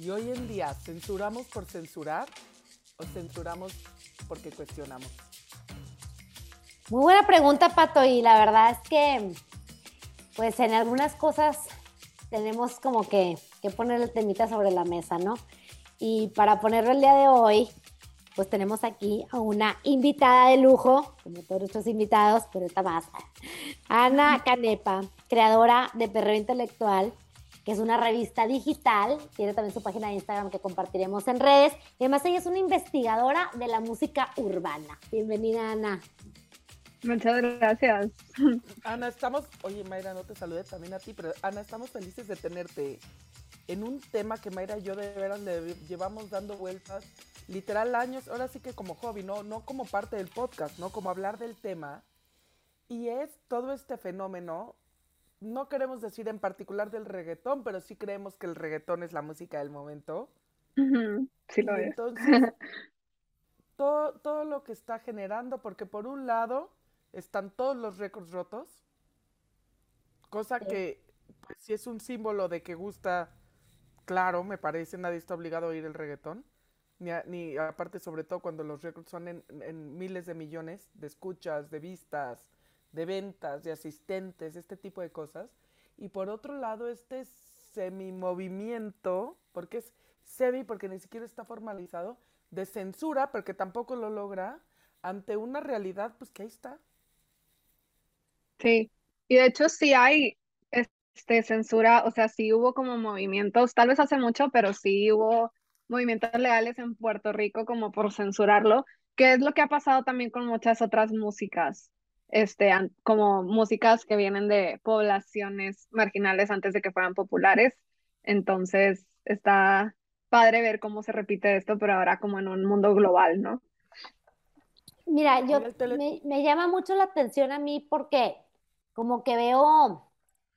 Y hoy en día, ¿censuramos por censurar o censuramos porque cuestionamos? Muy buena pregunta, Pato, y la verdad es que, pues en algunas cosas tenemos como que, que poner el temita sobre la mesa, ¿no? Y para ponerlo el día de hoy, pues tenemos aquí a una invitada de lujo, como todos nuestros invitados, pero esta más, Ana Canepa, creadora de Perreo Intelectual, que es una revista digital, tiene también su página de Instagram que compartiremos en redes, y además ella es una investigadora de la música urbana. Bienvenida, Ana. Muchas gracias. Ana, estamos, oye Mayra, no te saludé también a ti, pero Ana, estamos felices de tenerte en un tema que Mayra y yo de veras le llevamos dando vueltas literal años, ahora sí que como hobby, no, no como parte del podcast, no como hablar del tema. Y es todo este fenómeno no queremos decir en particular del reggaetón, pero sí creemos que el reggaetón es la música del momento. Sí lo es. Entonces, todo, todo lo que está generando, porque por un lado están todos los récords rotos, cosa que pues sí es un símbolo de que gusta, claro, me parece, nadie está obligado a oír el reggaetón, ni, ni aparte sobre todo cuando los récords son en, en miles de millones de escuchas, de vistas, de ventas, de asistentes, este tipo de cosas. Y por otro lado, este semi-movimiento, porque es semi, porque ni siquiera está formalizado, de censura, porque tampoco lo logra, ante una realidad, pues que ahí está. Sí, y de hecho sí hay este, censura, o sea, sí hubo como movimientos, tal vez hace mucho, pero sí hubo movimientos legales en Puerto Rico como por censurarlo, que es lo que ha pasado también con muchas otras músicas este, como músicas que vienen de poblaciones marginales antes de que fueran populares. Entonces, está padre ver cómo se repite esto, pero ahora como en un mundo global, ¿no? Mira, yo me, me, llama mucho la atención a mí porque como que veo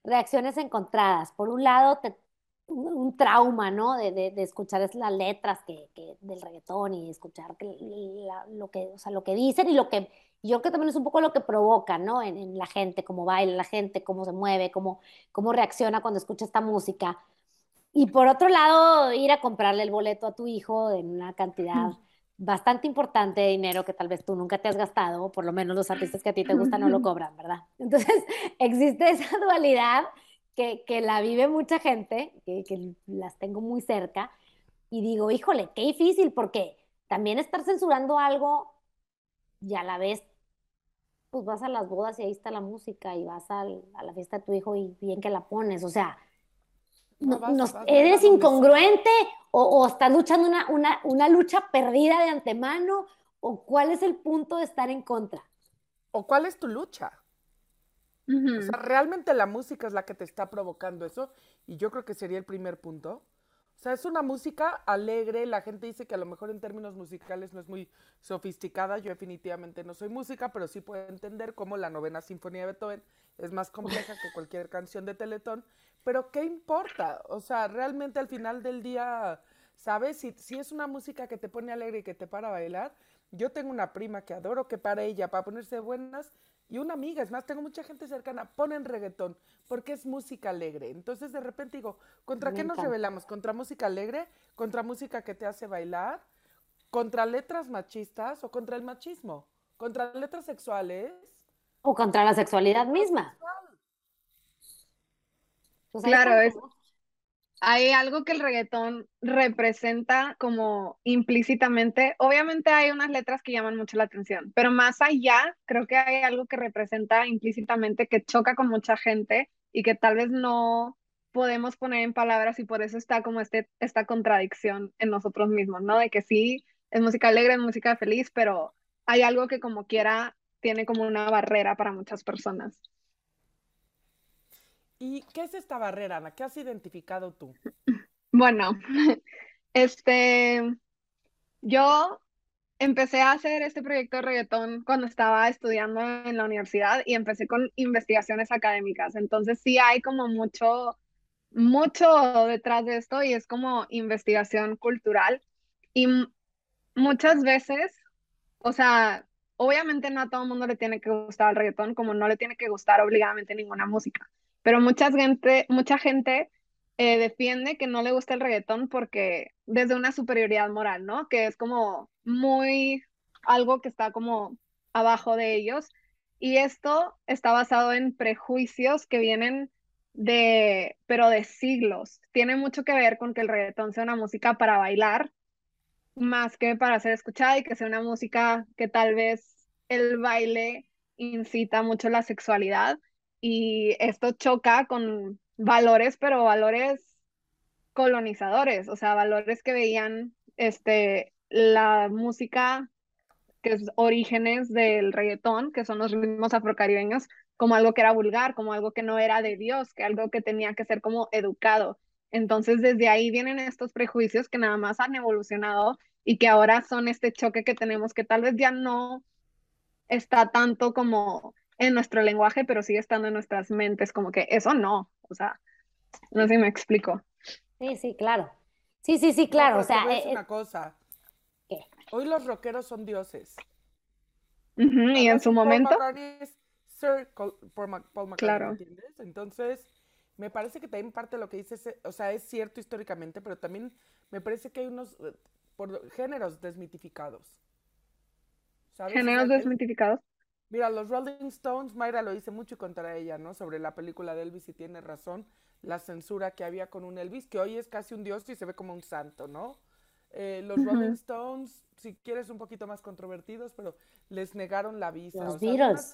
reacciones encontradas. Por un lado, te, un, trauma, ¿no? De, de, de, escuchar las letras que, que, del reggaetón y escuchar que, la, lo, que, o sea, lo que dicen y lo que yo creo que también es un poco lo que provoca, ¿no? En, en, la gente, cómo baila la gente, cómo se mueve, cómo, cómo reacciona cuando escucha esta música. Y por otro lado, ir a comprarle el boleto a tu hijo en una cantidad bastante importante de dinero que tal vez tú nunca te has gastado, o por lo menos los artistas que a ti te gustan no lo cobran, ¿verdad? Entonces, existe esa dualidad que, que la vive mucha gente, que, que las tengo muy cerca, y digo, híjole, qué difícil, porque también estar censurando algo y a la vez pues vas a las bodas y ahí está la música y vas a la fiesta de tu hijo y bien que la pones, o sea, no, ¿eres incongruente o, estás luchando una, una, una, lucha perdida de antemano o cuál es el punto de estar en contra? ¿O cuál es tu lucha? O sea, realmente la música es la que te está provocando eso y yo creo que sería el primer punto. O sea, es una música alegre, la gente dice que a lo mejor en términos musicales no es muy sofisticada, yo definitivamente no soy música, pero sí puedo entender cómo la novena sinfonía de Beethoven es más compleja que cualquier canción de Teletón, pero ¿qué importa? O sea, realmente al final del día, ¿sabes? Si, si es una música que te pone alegre y que te para bailar, yo tengo una prima que adoro que para ella, para ponerse buenas, y una amiga, es más, tengo mucha gente cercana, ponen reggaetón, porque es música alegre. Entonces de repente digo, ¿contra qué nos rebelamos? ¿Contra música alegre? ¿Contra música que te hace bailar? ¿Contra letras machistas o contra el machismo? ¿Contra letras sexuales? O contra la sexualidad misma. Pues claro, es, hay algo que el reggaetón representa como implícitamente. Obviamente hay unas letras que llaman mucho la atención, pero más allá creo que hay algo que representa implícitamente que choca con mucha gente y que tal vez no podemos poner en palabras y por eso está como este, esta contradicción en nosotros mismos, ¿no? De que sí, es música alegre, es música feliz, pero hay algo que como quiera tiene como una barrera para muchas personas. ¿Y qué es esta barrera, Ana? ¿Qué has identificado tú? Bueno, este, yo empecé a hacer este proyecto de reggaetón cuando estaba estudiando en la universidad y empecé con investigaciones académicas. Entonces sí hay como mucho, mucho detrás de esto y es como investigación cultural. Y muchas veces, o sea, obviamente no a todo el mundo le tiene que gustar el reggaetón, como no le tiene que gustar obligadamente ninguna música pero mucha gente, mucha gente eh, defiende que no le gusta el reggaetón porque desde una superioridad moral, ¿no? Que es como muy algo que está como abajo de ellos. Y esto está basado en prejuicios que vienen de, pero de siglos. Tiene mucho que ver con que el reggaetón sea una música para bailar, más que para ser escuchada y que sea una música que tal vez el baile incita mucho la sexualidad. Y esto choca con valores, pero valores colonizadores, o sea, valores que veían este, la música que es orígenes del reggaetón, que son los ritmos afrocaribeños, como algo que era vulgar, como algo que no era de Dios, que algo que tenía que ser como educado. Entonces, desde ahí vienen estos prejuicios que nada más han evolucionado y que ahora son este choque que tenemos, que tal vez ya no está tanto como en nuestro lenguaje, pero sigue estando en nuestras mentes, como que eso no, o sea, no sé si me explico. Sí, sí, claro. Sí, sí, sí, claro. o sea, es eh, una eh, cosa. Hoy los rockeros son dioses. y en su momento. Sir Paul, McCartney, claro. ¿entiendes? Entonces, me parece que también parte de lo que dices, o sea, es cierto históricamente, pero también me parece que hay unos eh, por, géneros desmitificados. ¿Géneros desmitificados? Mira, los Rolling Stones, Mayra lo dice mucho contra ella, ¿no? Sobre la película de Elvis y tiene razón, la censura que había con un Elvis, que hoy es casi un dios y se ve como un santo, ¿no? Eh, los Rolling Stones, si quieres, un poquito más controvertidos, pero les negaron la visa. Los Beatles.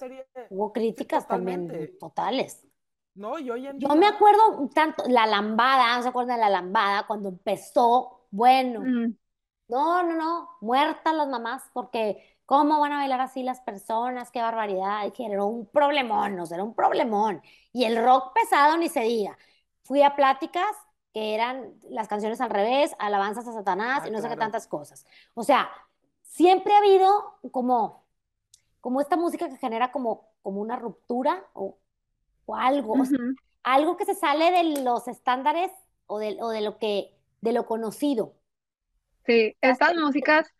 Hubo críticas también totales. No, y hoy en Yo me acuerdo tanto, la lambada, ¿se acuerdan de la lambada? Cuando empezó, bueno. No, no, no, muertas las mamás, porque ¿cómo van a bailar así las personas? Qué barbaridad. que era un problemón, no, era un problemón. Y el rock pesado ni se diga. Fui a pláticas que eran las canciones al revés, alabanzas a Satanás ah, y no sé qué tantas cosas. O sea, siempre ha habido como, como esta música que genera como, como una ruptura o, o algo, algo que se sale de los estándares o de, o de lo que, de lo conocido. Sí, estas músicas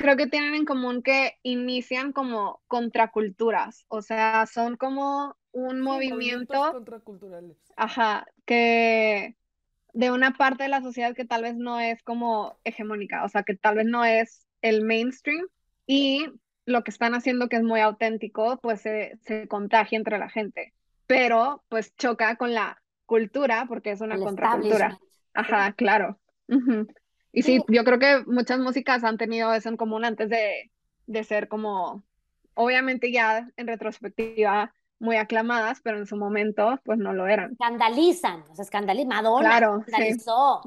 creo que tienen en común que inician como contraculturas, o sea, son como un movimiento contraculturales. Ajá, que de una parte de la sociedad que tal vez no es como hegemónica, o sea, que tal vez no es el mainstream y lo que están haciendo que es muy auténtico, pues se, se contagia entre la gente, pero pues choca con la cultura porque es una contracultura. Ajá, claro. Y sí. yo creo que muchas músicas han tenido eso en común antes de, de ser como, obviamente ya en retrospectiva, muy aclamadas, pero en su momento pues no lo eran. Escandalizan, o sea, escandalizan. Madonna escandalizó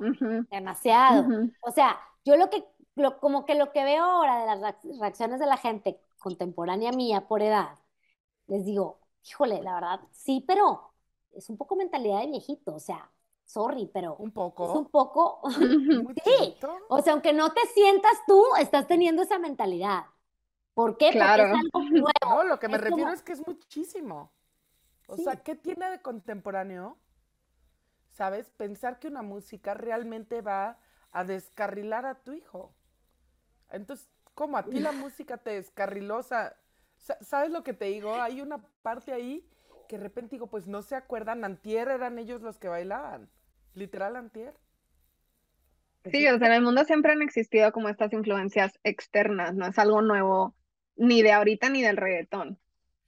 demasiado. O sea, yo lo que, lo, como que lo que veo ahora de las reacciones de la gente contemporánea mía por edad, les digo, híjole, la verdad, sí, pero es un poco mentalidad de viejito, o sea, sorry, pero... Un poco. Es un poco... sí, o sea, aunque no te sientas tú, estás teniendo esa mentalidad. ¿Por qué? Porque es algo nuevo. No, lo que me refiero es que es muchísimo. O sea, ¿qué tiene de contemporáneo? ¿Sabes? Pensar que una música realmente va a descarrilar a tu hijo. Entonces, ¿cómo a ti la música te descarriló? O sea, ¿sabes lo que te digo? Hay una parte ahí que de repente digo, pues no se acuerdan, antier eran ellos los que bailaban. Literal antier. Sí, o sea, en el mundo siempre han existido como estas influencias externas, no es algo nuevo ni de ahorita ni del reggaetón.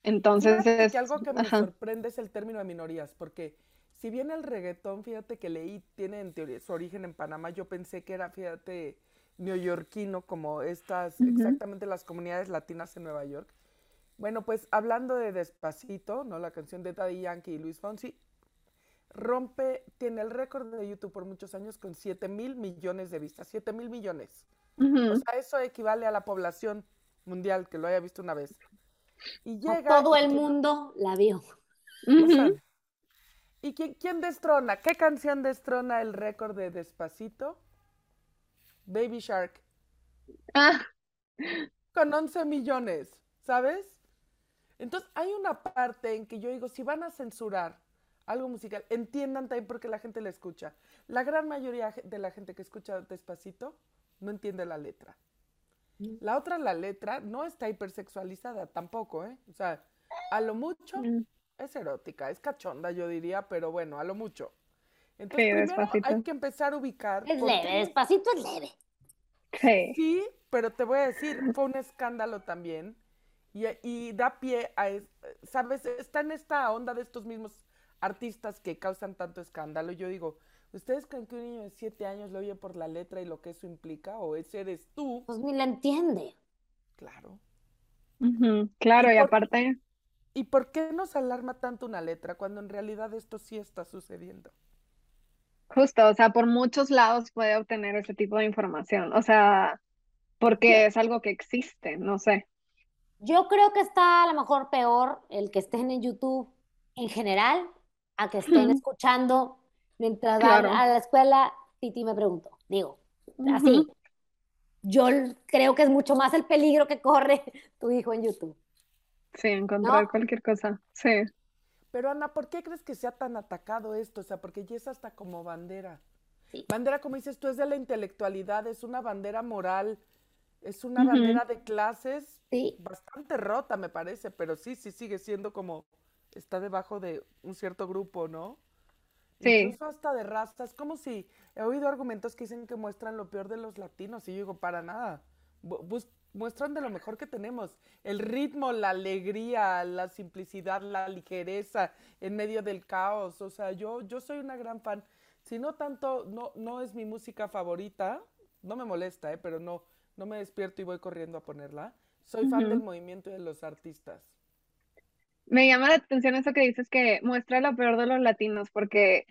Entonces es... que algo que me sorprende es el término de minorías, porque si bien el reggaetón, fíjate que leí, tiene en teoría su origen en Panamá, yo pensé que era, fíjate, neoyorquino, como estas, exactamente las comunidades latinas en Nueva York. Bueno, pues hablando de Despacito, ¿no? La canción de Daddy Yankee y Luis Fonsi, rompe, tiene el récord de YouTube por muchos años con 7 mil millones de vistas, 7 mil millones. O sea, eso equivale a la población mundial que lo haya visto una vez. Y llega. todo el mundo la vio. ¿Y quién, quién, destrona? ¿Qué canción destrona el récord de Despacito? Baby Shark. Ah. Con 11 millones, ¿sabes? Entonces hay una parte en que yo digo, si van a censurar algo musical, entiendan también por qué la gente la escucha. La gran mayoría de la gente que escucha Despacito no entiende la letra. La otra, la letra, no está hipersexualizada tampoco, ¿eh? O sea, a lo mucho mm. es erótica, es cachonda, yo diría, pero bueno, a lo mucho. Entonces, primero hay que empezar a ubicar. Es leve, despacito es leve. Sí. Sí, pero te voy a decir, fue un escándalo también. Y, y da pie a, ¿sabes? Está en esta onda de estos mismos artistas que causan tanto escándalo. Yo digo, ¿ustedes creen que un niño de siete años lo oye por la letra y lo que eso implica? ¿O ese eres tú? Pues ni la entiende. Claro. Claro, y, aparte... ¿Y por qué nos alarma tanto una letra cuando en realidad esto sí está sucediendo? Justo, o sea, por muchos lados puede obtener ese tipo de información, o sea, porque es algo que existe, no sé. Yo creo que está a lo mejor peor el que estén en YouTube en general a que estén escuchando mientras van a la escuela. Titi me preguntó, digo, así. Yo creo que es mucho más el peligro que corre tu hijo en YouTube. Sí, encontrar cualquier cosa, sí. Pero Ana, ¿por qué crees que sea tan atacado esto? O sea, porque ya es hasta como bandera. Bandera, como dices tú, es de la intelectualidad, es una bandera moral, es una bandera de clases bastante rota, me parece, pero sí, sí sigue siendo como, está debajo de un cierto grupo, ¿no? Sí. Incluso hasta de razas, como si he oído argumentos que dicen que muestran lo peor de los latinos, y yo digo, para nada muestran de lo mejor que tenemos. El ritmo, la alegría, la simplicidad, la ligereza en medio del caos. O sea, yo, yo soy una gran fan. Si no tanto, no, no es mi música favorita, no me molesta, ¿eh? pero no, no me despierto y voy corriendo a ponerla. Soy fan del movimiento y de los artistas. Me llama la atención eso que dices que muestra lo peor de los latinos, porque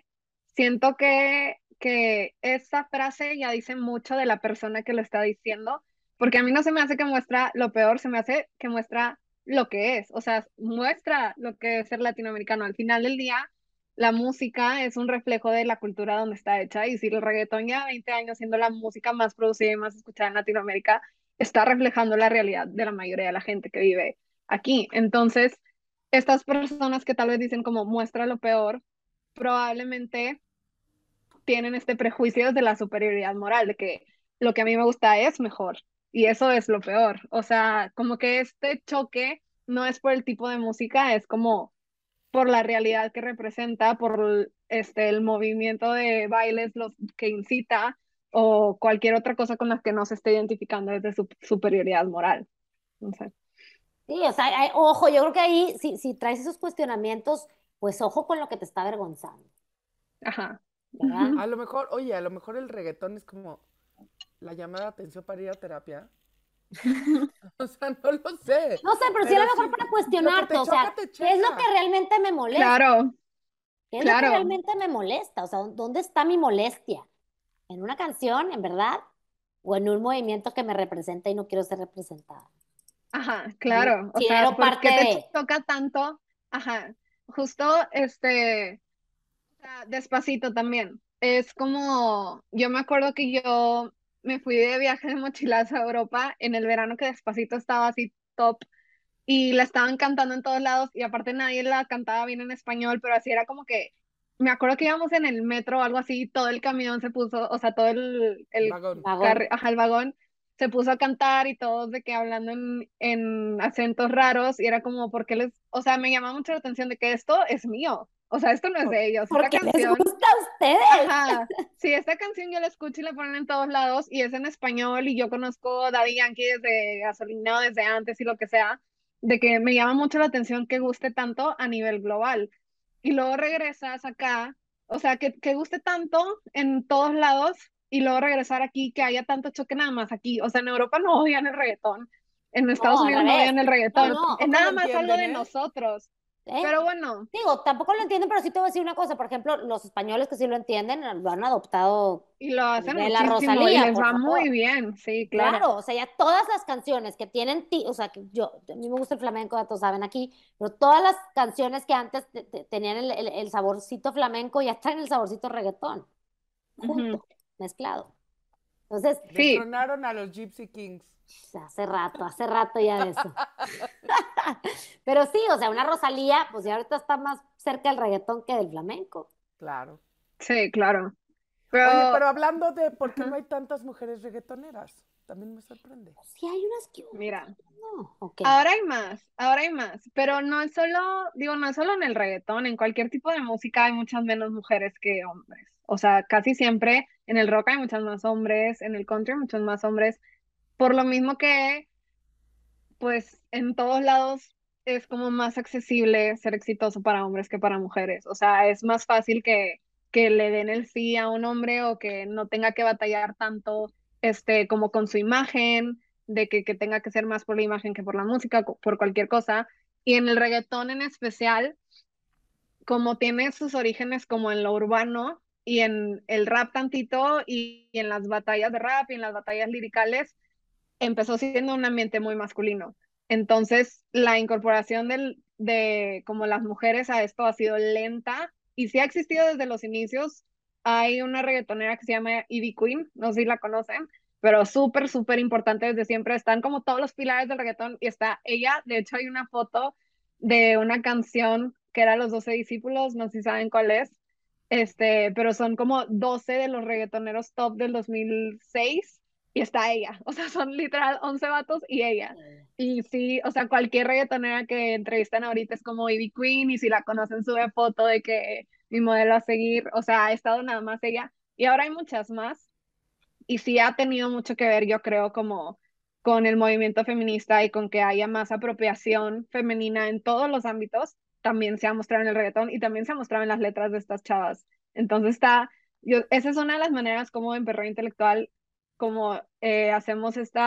siento que, que esa frase ya dice mucho de la persona que lo está diciendo porque a mí no se me hace que muestra lo peor, se me hace que muestra lo que es, o sea, muestra lo que es ser latinoamericano. Al final del día, la música es un reflejo de la cultura donde está hecha y si el reggaetón ya 20 años siendo la música más producida y más escuchada en Latinoamérica, está reflejando la realidad de la mayoría de la gente que vive aquí. Entonces, estas personas que tal vez dicen como muestra lo peor, probablemente tienen este prejuicio de la superioridad moral, de que lo que a mí me gusta es mejor y eso es lo peor. O sea, como que este choque no es por el tipo de música, es como por la realidad que representa, por este, el movimiento de bailes los que incita o cualquier otra cosa con la que no se esté identificando desde su superioridad moral. Sí, o sea, ojo, yo creo que ahí, si, si traes esos cuestionamientos, pues ojo con lo que te está avergonzando. Ajá. A lo mejor, oye, a lo mejor el reggaetón es como, la llamada de atención para ir a terapia. o sea, no lo sé. No sé, pero, sí a lo mejor para cuestionarte, o sea, ¿qué es lo que realmente me molesta? Claro. ¿Qué es lo que realmente me molesta? O sea, ¿dónde está mi molestia? ¿En una canción, en verdad? ¿O en un movimiento que me representa y no quiero ser representada? Ajá, claro. O sea, ¿por qué te toca tanto? Ajá, justo, este, despacito también. Es como, yo me acuerdo que yo me fui de viaje de mochilazo a Europa en el verano que despacito estaba así top y la estaban cantando en todos lados y aparte nadie la cantaba bien en español, pero así era como que me acuerdo que íbamos en el metro o algo así, todo el camión se puso, o sea, todo el, el vagón, ajá, el vagón se puso a cantar y todos de que hablando en, en acentos raros y era como, porque les, o sea, me llamaba mucho la atención de que esto es mío, o sea, esto no es de ellos. Porque esta canción, les gusta a ustedes. Ajá. Sí, esta canción yo la escucho y la ponen en todos lados y es en español y yo conozco Daddy Yankee desde gasolina, desde antes y lo que sea, de que me llama mucho la atención que guste tanto a nivel global. Y luego regresas acá, o sea, que, que guste tanto en todos lados y luego regresar aquí, que haya tanto choque nada más aquí. O sea, en Europa no odian el reggaetón. En Estados Unidos no odian el reggaetón. es nada más algo de ¿eh? nosotros. ¿Eh? Pero bueno. Digo, tampoco lo entienden, pero sí te voy a decir una cosa. Por ejemplo, los españoles que sí lo entienden, lo han adoptado. Y lo hacen de la Rosalía. Y les va muy bien, sí, claro. Claro, o sea, ya todas las canciones que tienen, o sea, que yo, a mí me gusta el flamenco, ya todos saben aquí, pero todas las canciones que antes tenían el, el, saborcito flamenco ya están en el saborcito reggaetón. Junto, mezclado. Entonces. Sí. a los Gypsy Kings. Hace rato, hace rato ya de eso. Pero sí, o sea, una Rosalía, pues ya ahorita está más cerca del reggaetón que del flamenco. Claro. Sí, claro. Pero... Oye, pero hablando de por qué no hay tantas mujeres reggaetoneras, también me sorprende. Sí, hay unas que... Mira, ahora hay más, ahora hay más, pero no es solo, digo, no es solo en el reggaetón, en cualquier tipo de música hay muchas menos mujeres que hombres. O sea, casi siempre en el rock hay muchas más hombres, en el country hay muchos más hombres, por lo mismo que, pues, en todos lados es como más accesible ser exitoso para hombres que para mujeres. O sea, es más fácil que, que le den el sí a un hombre o que no tenga que batallar tanto este, como con su imagen, de que, tenga que ser más por la imagen que por la música, por cualquier cosa. Y en el reggaetón en especial, como tiene sus orígenes como en lo urbano y en el rap tantito y, en las batallas de rap y en las batallas liricales, empezó siendo un ambiente muy masculino. Entonces, la incorporación de como las mujeres a esto ha sido lenta y sí ha existido desde los inicios. Hay una reggaetonera que se llama Ivy Queen, no sé si la conocen, pero súper, súper importante desde siempre. Están como todos los pilares del reggaetón y está ella. De hecho, hay una foto de una canción que era Los Doce Discípulos, no sé si saben cuál es, este, pero son como 12 de los reggaetoneros top del 2006 y está ella. O sea, son literal 11 vatos y ella. Y sí, o sea, cualquier reggaetonera que entrevistan ahorita es como Ivy Queen y si la conocen sube foto de que mi modelo a seguir, o sea, ha estado nada más ella. Y ahora hay muchas más. Y sí ha tenido mucho que ver, yo creo, como con el movimiento feminista y con que haya más apropiación femenina en todos los ámbitos, también se ha mostrado en el reggaetón y también se ha mostrado en las letras de estas chavas. Entonces está, yo, esa es una de las maneras como en Perro Intelectual, como eh, hacemos este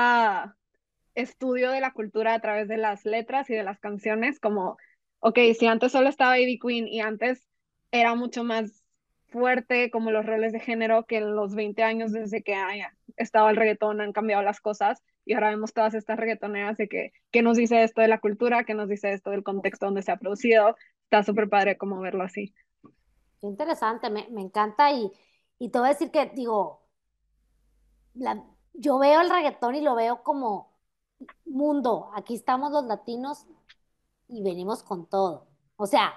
estudio de la cultura a través de las letras y de las canciones, como, ok, si antes solo estaba Baby Queen y antes era mucho más fuerte como los roles de género que en los 20 años desde que haya estado el reggaetón han cambiado las cosas y ahora vemos todas estas reggaetoneras de que, ¿qué nos dice esto de la cultura? ¿Qué nos dice esto del contexto donde se ha producido? Está súper padre como verlo así. Interesante, me, me, encanta y, y te voy a decir que, digo, la, yo veo el reggaetón y lo veo como mundo, aquí estamos los latinos y venimos con todo. O sea,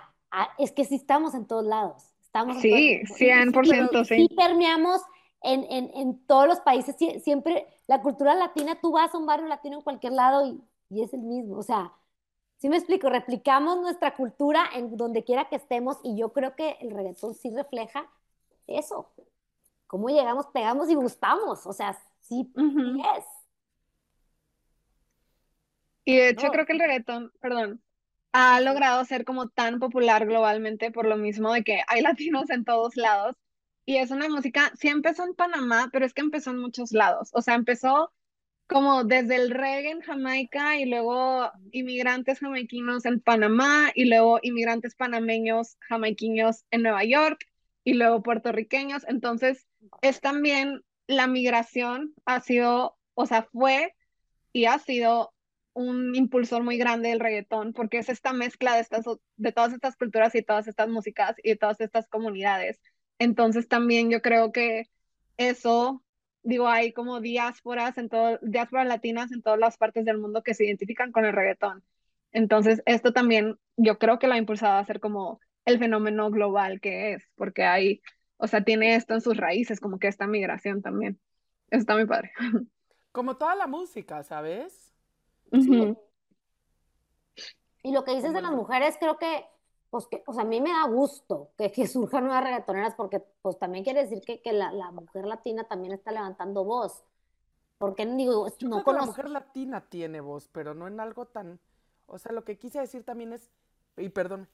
es que sí estamos en todos lados. Estamos sí, 100%, sí. Sí permeamos en, en, en, todos los países. Siempre, la cultura latina, tú vas a un barrio latino en cualquier lado y, y es el mismo. O sea, sí me explico, replicamos nuestra cultura en donde quiera que estemos y yo creo que el reggaetón sí refleja eso. Cómo llegamos, pegamos y gustamos. O sea, sí, es. Y de hecho creo que el reggaetón, perdón, ha logrado ser como tan popular globalmente por lo mismo de que hay latinos en todos lados. Y es una música, sí empezó en Panamá, pero es que empezó en muchos lados. O sea, empezó como desde el reggae en Jamaica y luego inmigrantes jamaiquinos en Panamá y luego inmigrantes panameños jamaiquinos en Nueva York y luego puertorriqueños. Entonces, es también la migración ha sido, o sea, fue y ha sido un impulsor muy grande del reggaetón, porque es esta mezcla de, estas, de todas estas culturas y todas estas músicas y de todas estas comunidades. Entonces también yo creo que eso, digo, hay como diásporas, en todo, diásporas latinas en todas las partes del mundo que se identifican con el reggaetón. Entonces esto también yo creo que lo ha impulsado a ser como el fenómeno global que es, porque hay, o sea, tiene esto en sus raíces, como que esta migración también. Eso está muy padre. Como toda la música, ¿sabes? Y lo que dices de las mujeres, creo que, pues que, o sea, a mí me da gusto que, que surjan nuevas reggaetoneras, porque pues también quiere decir que, que la, la, mujer latina también está levantando voz. Porque digo, Yo no creo que la mujer latina tiene voz, pero no en algo tan, o sea, lo que quise decir también es, y perdón,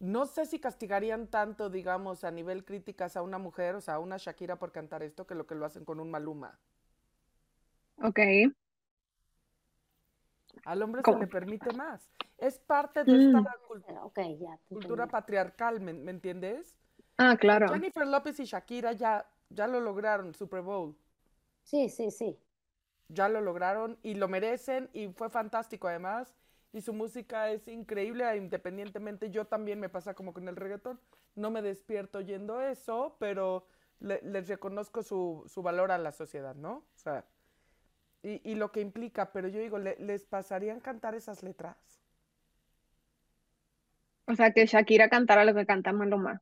no sé si castigarían tanto, digamos, a nivel críticas a una mujer, o sea, a una Shakira por cantar esto, que lo que lo hacen con un Maluma. Ok. Al hombre se le permite más. Es parte de esta mm. cultura patriarcal, ¿me, entiendes? Ah, claro. Jennifer López y Shakira ya, ya lo lograron, Super Bowl. Sí, sí, sí. Ya lo lograron y lo merecen y fue fantástico además. Y su música es increíble, independientemente yo también me pasa como con el reggaetón. No me despierto oyendo eso, pero les reconozco su, su valor a la sociedad, ¿no? O sea, y, y lo que implica, pero yo digo, ¿les pasarían cantar esas letras? O sea, que Shakira cantara lo que canta Maluma.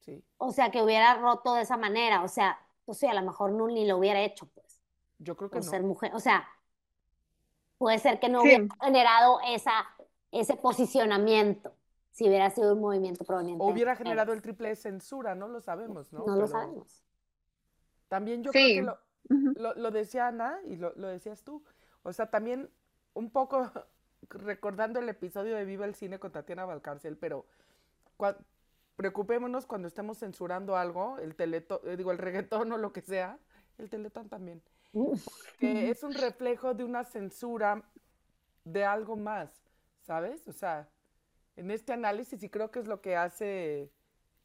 Sí. O sea, que hubiera roto de esa manera, o sea, pues sí, a lo mejor no ni lo hubiera hecho, pues. Yo creo que no. ser mujer, o sea, puede ser que no hubiera generado esa, ese posicionamiento si hubiera sido un movimiento proveniente. O hubiera generado el triple de censura, no lo sabemos, ¿no? No lo sabemos. También yo creo que lo, lo, decía Ana y lo, lo decías tú. O sea, también un poco recordando el episodio de Viva el Cine con Tatiana Valcárcel, pero preocupémonos cuando estemos censurando algo, el teletón, eh, digo, el reggaetón o lo que sea, el teletón también, que es un reflejo de una censura de algo más, ¿sabes? O sea, en este análisis, y creo que es lo que hace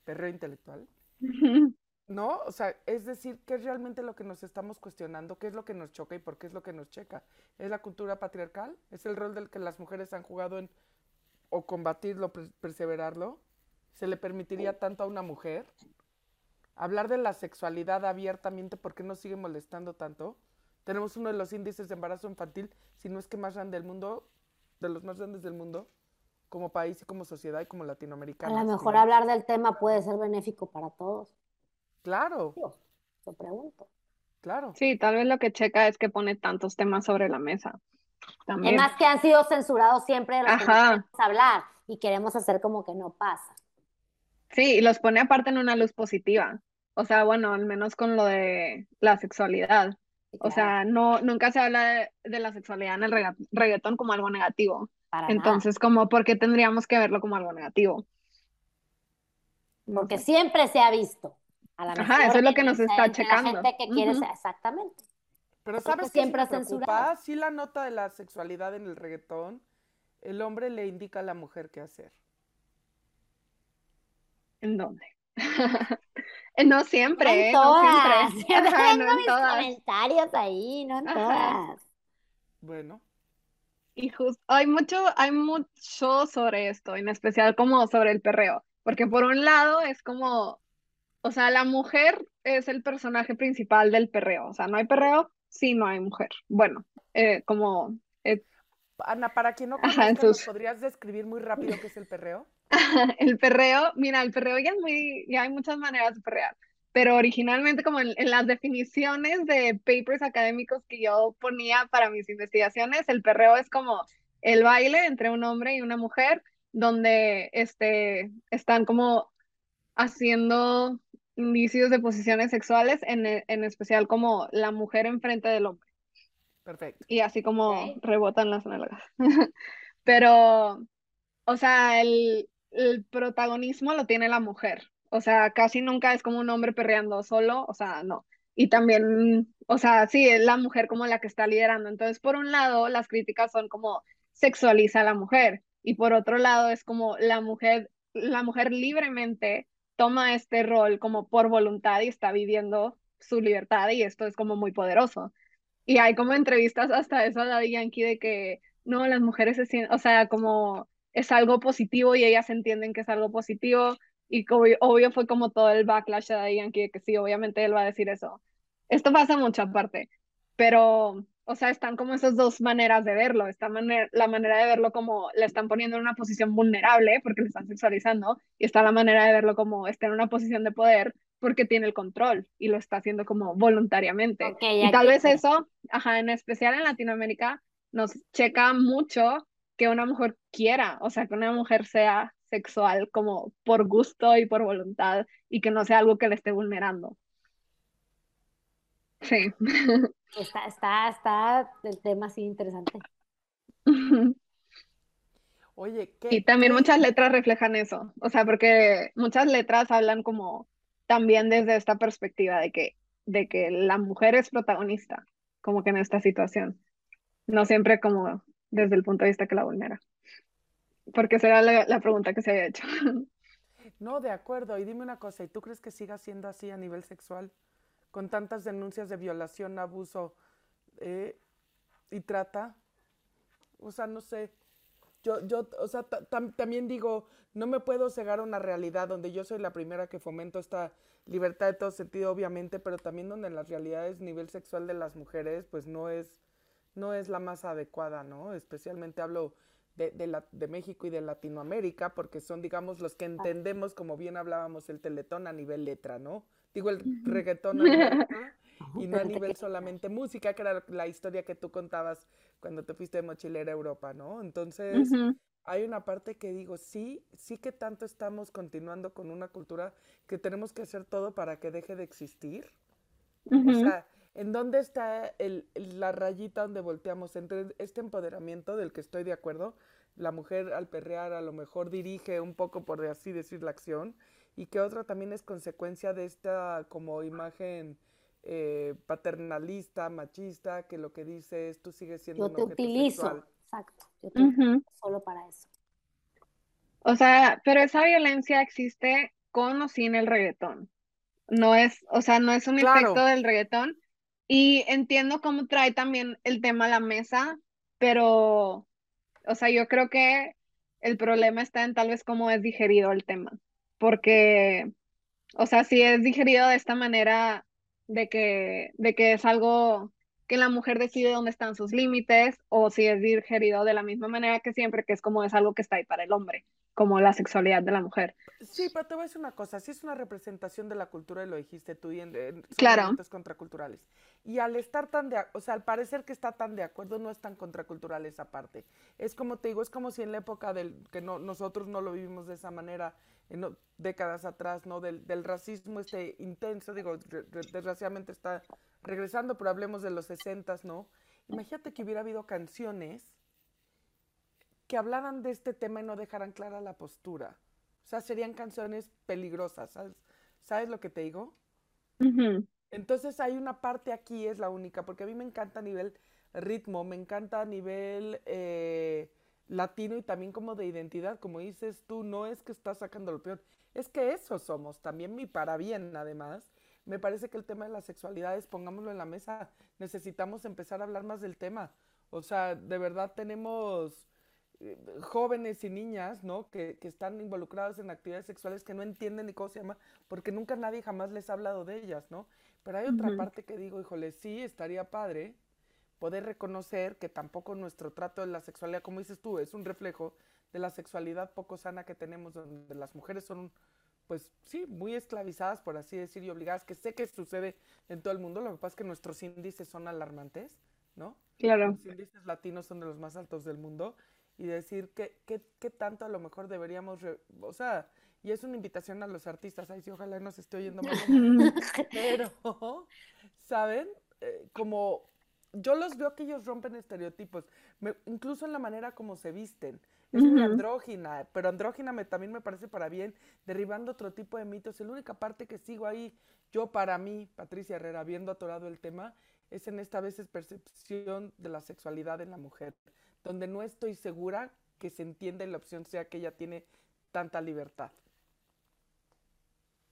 Perreo Intelectual, ¿no? O sea, es decir, ¿qué es realmente lo que nos estamos cuestionando? ¿Qué es lo que nos choca y por qué es lo que nos checa? ¿Es la cultura patriarcal? ¿Es el rol del que las mujeres han jugado en o combatirlo, perseverarlo? ¿Se le permitiría tanto a una mujer? Hablar de la sexualidad abiertamente, ¿por qué nos sigue molestando tanto? Tenemos uno de los índices de embarazo infantil, si no es que más grande del mundo, de los más grandes del mundo, como país y como sociedad y como latinoamericana. A lo mejor hablar del tema puede ser benéfico para todos. Claro. Yo pregunto. Claro. Sí, tal vez lo que checa es que pone tantos temas sobre la mesa. También. Temas que han sido censurados siempre de los que queremos hablar y queremos hacer como que no pasa. Sí, y los pone aparte en una luz positiva. O sea, bueno, al menos con lo de la sexualidad. O sea, no, nunca se habla de, la sexualidad en el reggaetón como algo negativo. Entonces, como, ¿por qué tendríamos que verlo como algo negativo? Porque siempre se ha visto. Ajá, eso es lo que nos está checando. La gente que quiere exactamente. Pero sabes que siempre. Si la nota de la sexualidad en el reggaetón, el hombre le indica a la mujer qué hacer. ¿En dónde? no siempre, no, todas. siempre. tengo mis comentarios ahí, no en todas. Bueno. Y justo, hay mucho, hay mucho sobre esto, en especial como sobre el perreo, porque por un lado es como o sea, la mujer es el personaje principal del perreo. O sea, no hay perreo si no hay mujer. Bueno, eh, como... Eh, Ana, para quien no conoce, ¿podrías describir muy rápido qué es el perreo? el perreo, mira, el perreo ya es muy, ya hay muchas maneras de perrear, pero originalmente como en, las definiciones de papers académicos que yo ponía para mis investigaciones, el perreo es como el baile entre un hombre y una mujer donde este, están como haciendo indicios de posiciones sexuales, en, en especial como la mujer enfrente del hombre. Perfecto. Y así como rebotan las nalgas. Pero, o sea, el, el protagonismo lo tiene la mujer. O sea, casi nunca es como un hombre perreando solo, o sea, no. Y también, o sea, sí, es la mujer como la que está liderando. Entonces, por un lado, las críticas son como sexualiza a la mujer. Y por otro lado, es como la mujer, la mujer libremente toma este rol como por voluntad y está viviendo su libertad y esto es como muy poderoso. Y hay como entrevistas hasta eso a Daddy Yankee de que no, las mujeres se sienten, o sea, como es algo positivo y ellas entienden que es algo positivo y obvio, obvio fue como todo el backlash de Daddy Yankee de que sí, obviamente él va a decir eso. Esto pasa mucho aparte, pero o sea, están como esas dos maneras de verlo. Esta manera, la manera de verlo como le están poniendo en una posición vulnerable porque le están sexualizando, y está la manera de verlo como está en una posición de poder porque tiene el control y lo está haciendo como voluntariamente. y tal vez eso, ajá, en especial en Latinoamérica, nos checa mucho que una mujer quiera, o sea, que una mujer sea sexual como por gusto y por voluntad y que no sea algo que le esté vulnerando. Sí. Está, está, está el tema así interesante. Oye, ¿qué, Y también muchas letras reflejan eso, o sea, porque muchas letras hablan como también desde esta perspectiva de que, de que la mujer es protagonista, como que en esta situación, no siempre como desde el punto de vista que la vulnera. Porque será la, la pregunta que se había hecho. No, de acuerdo. Y dime una cosa, ¿y tú crees que siga siendo así a nivel sexual? Con tantas denuncias de violación, abuso eh, y trata. O sea, no sé. Yo, yo, o sea, también digo, no me puedo cegar a una realidad donde yo soy la primera que fomento esta libertad de todo sentido, obviamente, pero también donde las realidades nivel sexual de las mujeres, pues no es, no es la más adecuada, ¿no? Especialmente hablo de, de, la, de México y de Latinoamérica, porque son, digamos, los que entendemos, como bien hablábamos, el teletón a nivel letra, ¿no? Digo el reggaetón y no a nivel solamente música, que era la historia que tú contabas cuando te fuiste de mochilera a Europa, ¿no? Entonces, hay una parte que digo, sí, sí que tanto estamos continuando con una cultura que tenemos que hacer todo para que deje de existir. O sea, ¿en dónde está el, la rayita donde volteamos entre este empoderamiento del que estoy de acuerdo? La mujer al perrear a lo mejor dirige un poco, por así decir, la acción, y que otra también es consecuencia de esta como imagen eh, paternalista, machista, que lo que dice es tú sigues siendo Yo te utilizo, exacto, yo te utilizo solo para eso. O sea, pero esa violencia existe con o sin el reggaetón. No es, o sea, no es un efecto del reggaetón. Y entiendo cómo trae también el tema a la mesa, pero, o sea, yo creo que el problema está en tal vez cómo es digerido el tema. Porque, o sea, si es digerido de esta manera, de que, de que es algo que la mujer decide dónde están sus límites, o si es digerido de la misma manera que siempre, que es como es algo que está ahí para el hombre como la sexualidad de la mujer. Sí, pero te voy a decir una cosa, sí es una representación de la cultura y lo dijiste tú y en, en claro. contraculturales. Y al estar tan de, o sea, al parecer que está tan de acuerdo, no es tan contracultural esa parte. Es como te digo, es como si en la época del que no, nosotros no lo vivimos de esa manera, en décadas atrás, ¿no? Del, del racismo este intenso, digo, desgraciadamente está regresando, pero hablemos de los sesentas, ¿no? Imagínate que hubiera habido canciones que hablaran de este tema y no dejaran clara la postura. O sea, serían canciones peligrosas, ¿sabes, lo que te digo? Entonces hay una parte aquí, es la única, porque a mí me encanta a nivel ritmo, me encanta a nivel eh, latino y también como de identidad, como dices tú, no es que estás sacando lo peor, es que eso somos, también mi para bien además. Me parece que el tema de las sexualidades, pongámoslo en la mesa, necesitamos empezar a hablar más del tema. O sea, de verdad tenemos jóvenes y niñas, ¿no? Que, que, están involucradas en actividades sexuales que no entienden ni cómo se llama, porque nunca nadie jamás les ha hablado de ellas, ¿no? Pero hay otra parte que digo, híjole, sí, estaría padre poder reconocer que tampoco nuestro trato de la sexualidad, como dices tú, es un reflejo de la sexualidad poco sana que tenemos, donde las mujeres son, pues sí, muy esclavizadas, por así decir, y obligadas, que sé que sucede en todo el mundo, lo que pasa es que nuestros índices son alarmantes, ¿no? Claro. Los índices latinos son de los más altos del mundo y decir qué, qué, qué tanto a lo mejor deberíamos, o sea, y es una invitación a los artistas, ay, sí, ojalá no se esté oyendo mal, pero, ¿saben? Eh, como yo los veo que ellos rompen estereotipos, incluso en la manera como se visten. Es muy andrógina, pero andrógina me, también me parece para bien, derribando otro tipo de mitos. Y la única parte que sigo ahí, yo para mí, Patricia Herrera, habiendo atorado el tema, es en esta vez percepción de la sexualidad en la mujer donde no estoy segura que se entienda la opción sea que ella tiene tanta libertad.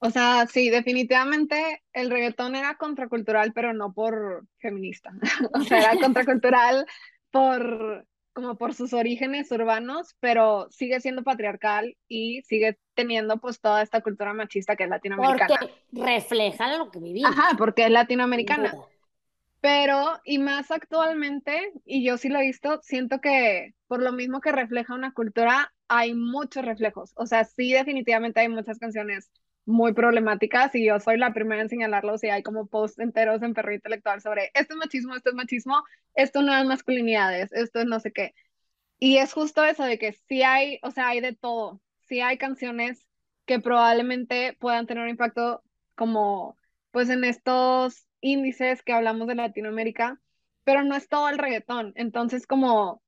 O sea, sí, definitivamente el reggaetón era contracultural, pero no por feminista. o sea, era contracultural por como por sus orígenes urbanos, pero sigue siendo patriarcal y sigue teniendo pues toda esta cultura machista que es latinoamericana. Porque refleja lo que vivimos. Ajá, porque es latinoamericana. Pero, y más actualmente, y yo sí lo he visto, siento que por lo mismo que refleja una cultura, hay muchos reflejos. O sea, sí, definitivamente hay muchas canciones muy problemáticas y yo soy la primera en señalarlos y hay como posts enteros en Perro Intelectual sobre esto es machismo, esto es machismo, esto no es masculinidades, esto es no sé qué. Y es justo eso de que sí hay, o sea, hay de todo. Sí hay canciones que probablemente puedan tener un impacto como, pues en estos índices que hablamos de Latinoamérica, pero no es todo el reggaetón. Entonces, como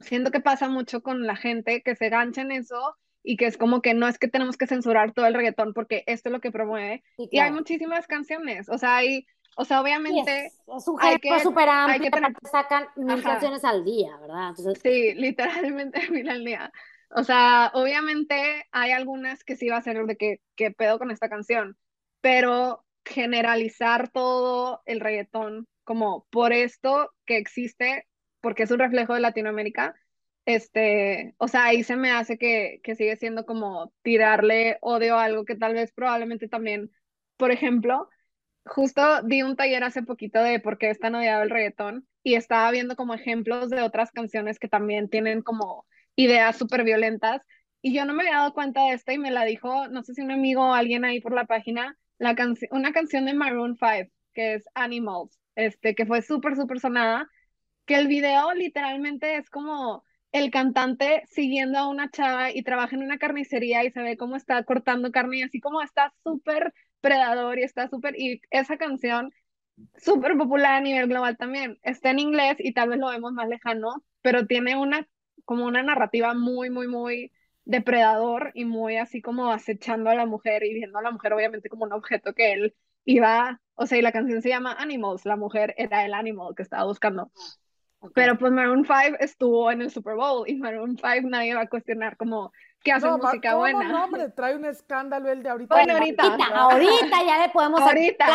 siento que pasa mucho con la gente que se gancha en eso y que es como que no es que tenemos que censurar todo el reggaetón porque esto es lo que promueve. Y hay muchísimas canciones, o sea, hay, o sea, obviamente... es, un género súper amplio, que sacan mil canciones al día, ¿verdad? Sí, literalmente mil al día. O sea, obviamente hay algunas que sí va a ser de que, que pedo con esta canción, pero generalizar todo el reggaetón como por esto que existe, porque es un reflejo de Latinoamérica, este, o sea, ahí se me hace que, que sigue siendo como tirarle odio a algo que tal vez probablemente también, por ejemplo, justo di un taller hace poquito de por qué está odiado el reggaetón y estaba viendo como ejemplos de otras canciones que también tienen como ideas súper violentas y yo no me había dado cuenta de esto y me la dijo, no sé si un amigo o alguien ahí por la página la una canción de Maroon 5, que es Animals, este, que fue súper, súper sonada, que el video literalmente es como el cantante siguiendo a una chava y trabaja en una carnicería y se ve cómo está cortando carne y así como está súper predador y está súper, y esa canción súper popular a nivel global también, está en inglés y tal vez lo vemos más lejano, pero tiene una, como una narrativa muy, muy, muy depredador y muy así como acechando a la mujer y viendo a la mujer obviamente como un objeto que él iba, o sea, y la canción se llama Animals, la mujer era el animal que estaba buscando. Pero pues Maroon 5 estuvo en el Super Bowl y Maroon 5 nadie va a cuestionar como que hace música buena. No, hombre, trae un escándalo el de ahorita. Bueno, ahorita. Ahorita, ya le podemos ahorita.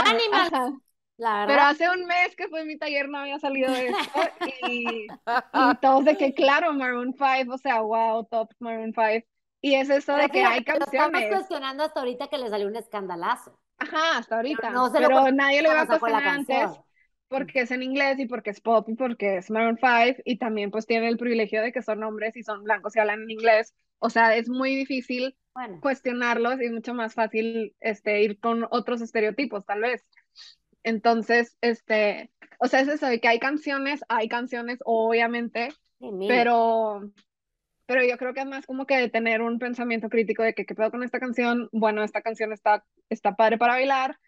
Pero hace un mes que fue mi taller no había salido esto y, y todos de que claro, Maroon 5, o sea, wow, top Maroon 5. Y es eso de que hay canciones. Estamos cuestionando hasta ahorita que le salió un escandalazo. Ajá, hasta ahorita. Pero, nadie lo iba a cuestionar antes porque es en inglés y porque es pop y porque es Maroon 5 y también pues tiene el privilegio de que son hombres y son blancos y hablan en inglés. O sea, es muy difícil cuestionarlos y es mucho más fácil este, ir con otros estereotipos, tal vez. Entonces, este, o sea, es eso de que hay canciones, hay canciones, obviamente, pero, pero yo creo que es más como que de tener un pensamiento crítico de que qué pedo con esta canción, bueno, esta canción está, está padre para bailar,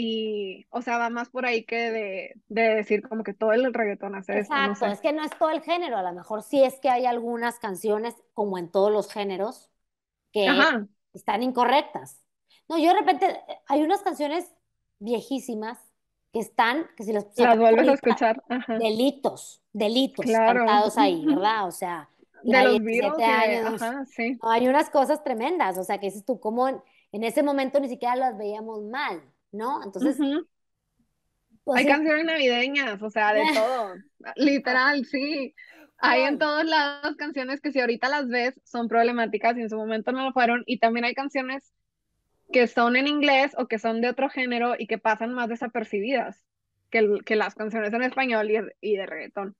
y, o sea, va más por ahí que de, de decir como que todo el reggaetón hace Exacto, esto. es que no es todo el género, a lo mejor sí es que hay algunas canciones, como en todos los géneros, que están incorrectas. No, yo de repente, hay unas canciones viejísimas que están, que si las, las vuelves a escuchar, delitos, delitos cantados ahí, ¿verdad? O sea, de los virus, años, ajá, sí. hay unas cosas tremendas, o sea, que dices tú, como en, ese momento ni siquiera las veíamos mal, ¿no? Entonces... Pues hay canciones navideñas, o sea, de todo, literal, sí. Hay en todos lados canciones que si ahorita las ves son problemáticas y en su momento no lo fueron. Y también hay canciones que son en inglés o que son de otro género y que pasan más desapercibidas que, que las canciones en español y, y, de reggaetón.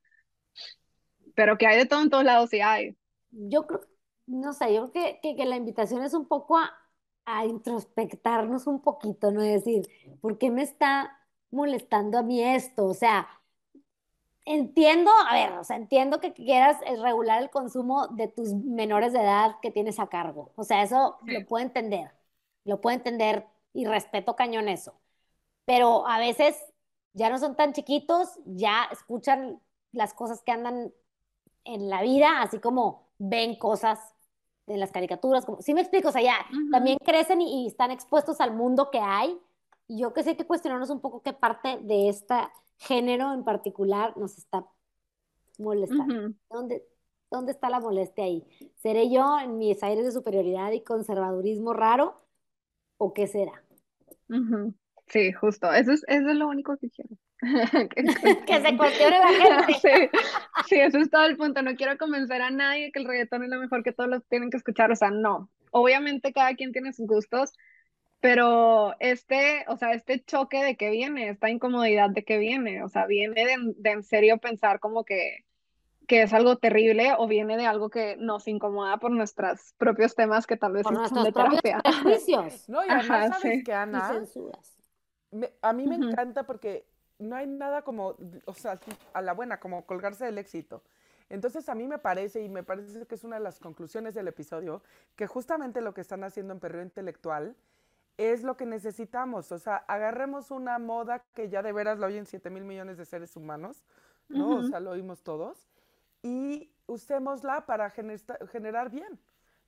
Pero que hay de todo en todos lados, sí hay. Yo creo, no sé, yo creo que, que, la invitación es un poco a, a, introspectarnos un poquito, ¿no? Es decir, ¿por qué me está molestando a mí esto? O sea, entiendo, a ver, o sea, entiendo que quieras regular el consumo de tus menores de edad que tienes a cargo. O sea, eso lo puedo entender lo puedo entender y respeto cañón eso. Pero a veces ya no son tan chiquitos, ya escuchan las cosas que andan en la vida, así como ven cosas en las caricaturas, como, ¿sí me explico? O sea, ya también crecen y, están expuestos al mundo que hay. Y yo que sé que cuestionarnos un poco qué parte de este género en particular nos está molestando. ¿Dónde, ¿Dónde está la molestia ahí? ¿Seré yo en mis aires de superioridad y conservadurismo raro? o qué será. Sí, justo. Eso es, eso es lo único que quiero. que, se cuestione la gente. sí, sí, eso es todo el punto. No quiero convencer a nadie que el reggaetón es lo mejor que todos los tienen que escuchar. O sea, no. Obviamente cada quien tiene sus gustos, pero este, o sea, este choque de que viene, esta incomodidad de que viene, o sea, viene de, de en serio pensar como que que es algo terrible o viene de algo que nos incomoda por nuestros propios temas que tal vez por son de terapia. no, y además sabes que Ana, a mí me encanta porque no hay nada como, o sea, a la buena, como colgarse del éxito. Entonces a mí me parece, y me parece que es una de las conclusiones del episodio, que justamente lo que están haciendo en Perreo Intelectual es lo que necesitamos. O sea, agarremos una moda que ya de veras lo oyen 7 mil millones de seres humanos, ¿no? O sea, lo oímos todos y usémosla para generar bien.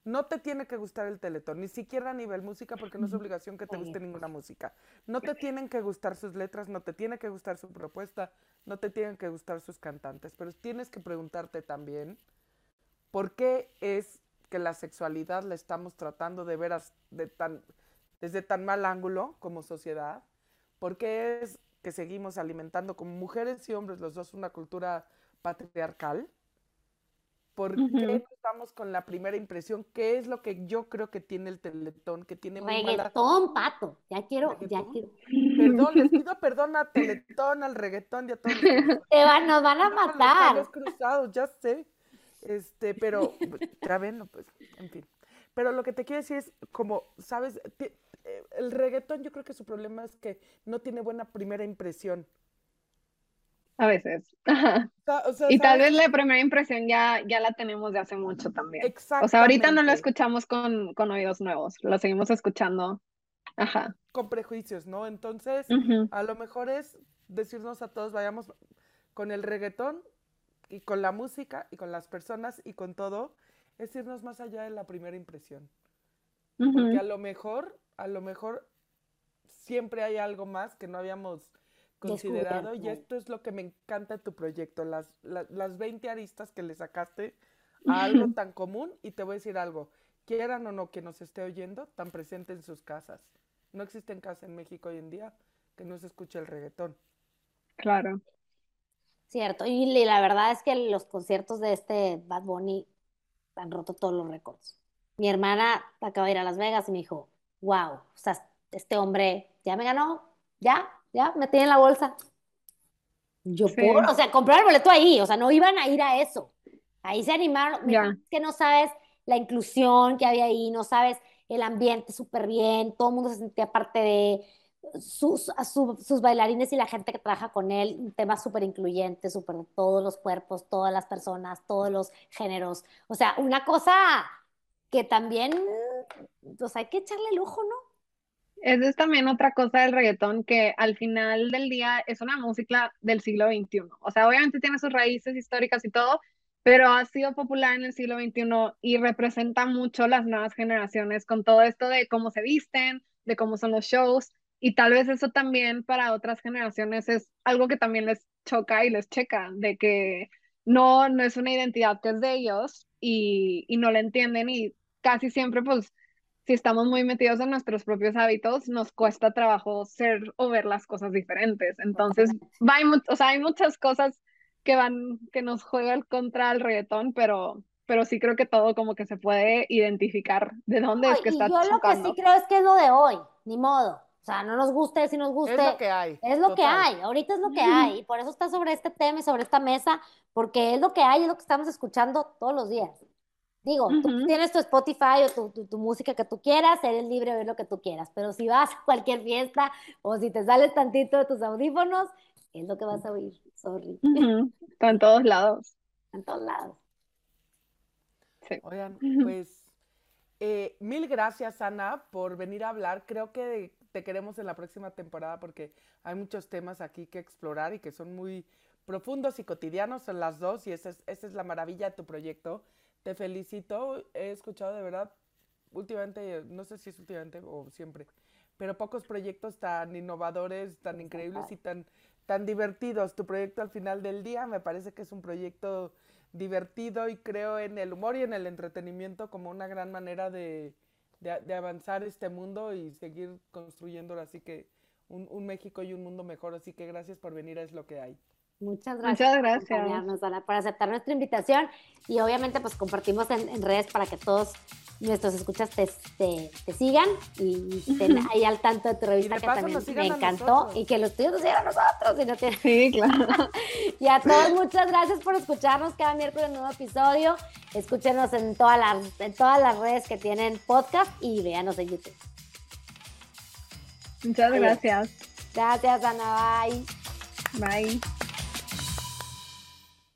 No te tiene que gustar el teletón, ni siquiera a nivel música, porque no es obligación que te guste ninguna música. No te tienen que gustar sus letras, no te tiene que gustar su propuesta, no te tienen que gustar sus cantantes, pero tienes que preguntarte también por qué es que la sexualidad la estamos tratando de veras de tan, desde tan mal ángulo como sociedad, por qué es que seguimos alimentando como mujeres y hombres los dos una cultura patriarcal ¿Por qué estamos con la primera impresión? ¿Qué es lo que yo creo que tiene el Teletón? Que tiene reggaetón, pato. Ya quiero, ya quiero. Perdón, les pido perdón a Teletón, al reggaetón y a todos. Te van, nos van a matar. Los cruzados, ya sé. Este, pero, ya ven, pues, en fin. Pero lo que te quiero decir es, como, ¿sabes? eh, el reggaetón yo creo que su problema es que no tiene buena primera impresión. A veces. y tal vez la primera impresión ya, ya la tenemos de hace mucho también. Exacto. O sea, ahorita no lo escuchamos con, con oídos nuevos, lo seguimos escuchando. Ajá. Con prejuicios, ¿no? Entonces, a lo mejor es decirnos a todos, vayamos con el reggaetón y con la música y con las personas y con todo, es irnos más allá de la primera impresión. Porque a lo mejor, a lo mejor siempre hay algo más que no habíamos considerado y esto es lo que me encanta de tu proyecto, las, las, 20 aristas que le sacaste a algo tan común y te voy a decir algo, quieran o no que nos esté oyendo, tan presente en sus casas. No existe en casa en México hoy en día que no se escuche el reggaetón. Claro. Cierto, y la verdad es que los conciertos de este Bad Bunny han roto todos los récords. Mi hermana acaba de ir a Las Vegas y me dijo, wow, o sea, este hombre ya me ganó, ya, ya, me tiene en la bolsa. Yo, por, o sea, comprar el boleto ahí, o sea, no iban a ir a eso. Ahí se animaron. Es que no sabes la inclusión que había ahí, no sabes el ambiente súper bien, todo el mundo se sentía parte de sus, sus bailarines y la gente que trabaja con él, un tema súper incluyente, súper de todos los cuerpos, todas las personas, todos los géneros. O sea, una cosa que también, pues hay que echarle lujo, ¿no? Esa es también otra cosa del reggaetón que al final del día es una música del siglo XXI. O sea, obviamente tiene sus raíces históricas y todo, pero ha sido popular en el siglo XXI y representa mucho las nuevas generaciones con todo esto de cómo se visten, de cómo son los shows. Y tal vez eso también para otras generaciones es algo que también les choca y les checa, de que no, no es una identidad que es de ellos y, y no la entienden y casi siempre pues si estamos muy metidos en nuestros propios hábitos, nos cuesta trabajo ser o ver las cosas diferentes. Entonces, va, hay, o sea, hay muchas cosas que van, que nos juegan contra el reggaetón, pero, pero sí creo que todo como que se puede identificar de dónde es que está Yo lo que sí creo es que es lo de hoy, ni modo. O sea, no nos guste, si nos guste. Es lo que hay. Es lo que hay, ahorita es lo que hay. Y por eso está sobre este tema y sobre esta mesa, porque es lo que hay, es lo que estamos escuchando todos los días. Digo, tú tienes tu Spotify o tu, música que tú quieras, eres libre de ver lo que tú quieras, pero si vas a cualquier fiesta o si te sales tantito de tus audífonos, es lo que vas a oír, sorry. Está en todos lados. En todos lados. Sí. Oigan, pues eh, mil gracias Ana por venir a hablar. Creo que te queremos en la próxima temporada porque hay muchos temas aquí que explorar y que son muy profundos y cotidianos, son las dos y esa es, esa es la maravilla de tu proyecto te felicito. He escuchado de verdad, últimamente, no sé si es últimamente o siempre, pero pocos proyectos tan innovadores, tan increíbles y tan, tan divertidos. Tu proyecto al final del día me parece que es un proyecto divertido y creo en el humor y en el entretenimiento como una gran manera de, de, avanzar este mundo y seguir construyéndolo. Así que un, un México y un mundo mejor. Así que gracias por venir, es lo que hay. Muchas gracias, Muchas gracias. Por, por aceptar nuestra invitación y obviamente pues compartimos en, redes para que todos nuestros escuchas te, te, sigan y estén ahí al tanto de tu revista que también me encantó y que los tuyos nos sigan a nosotros. Sí, claro. y a todos muchas gracias por escucharnos cada miércoles un nuevo episodio. Escúchenos en todas las, en todas las redes que tienen podcast y véanos en YouTube. Muchas gracias. Gracias, Ana. Bye. Bye.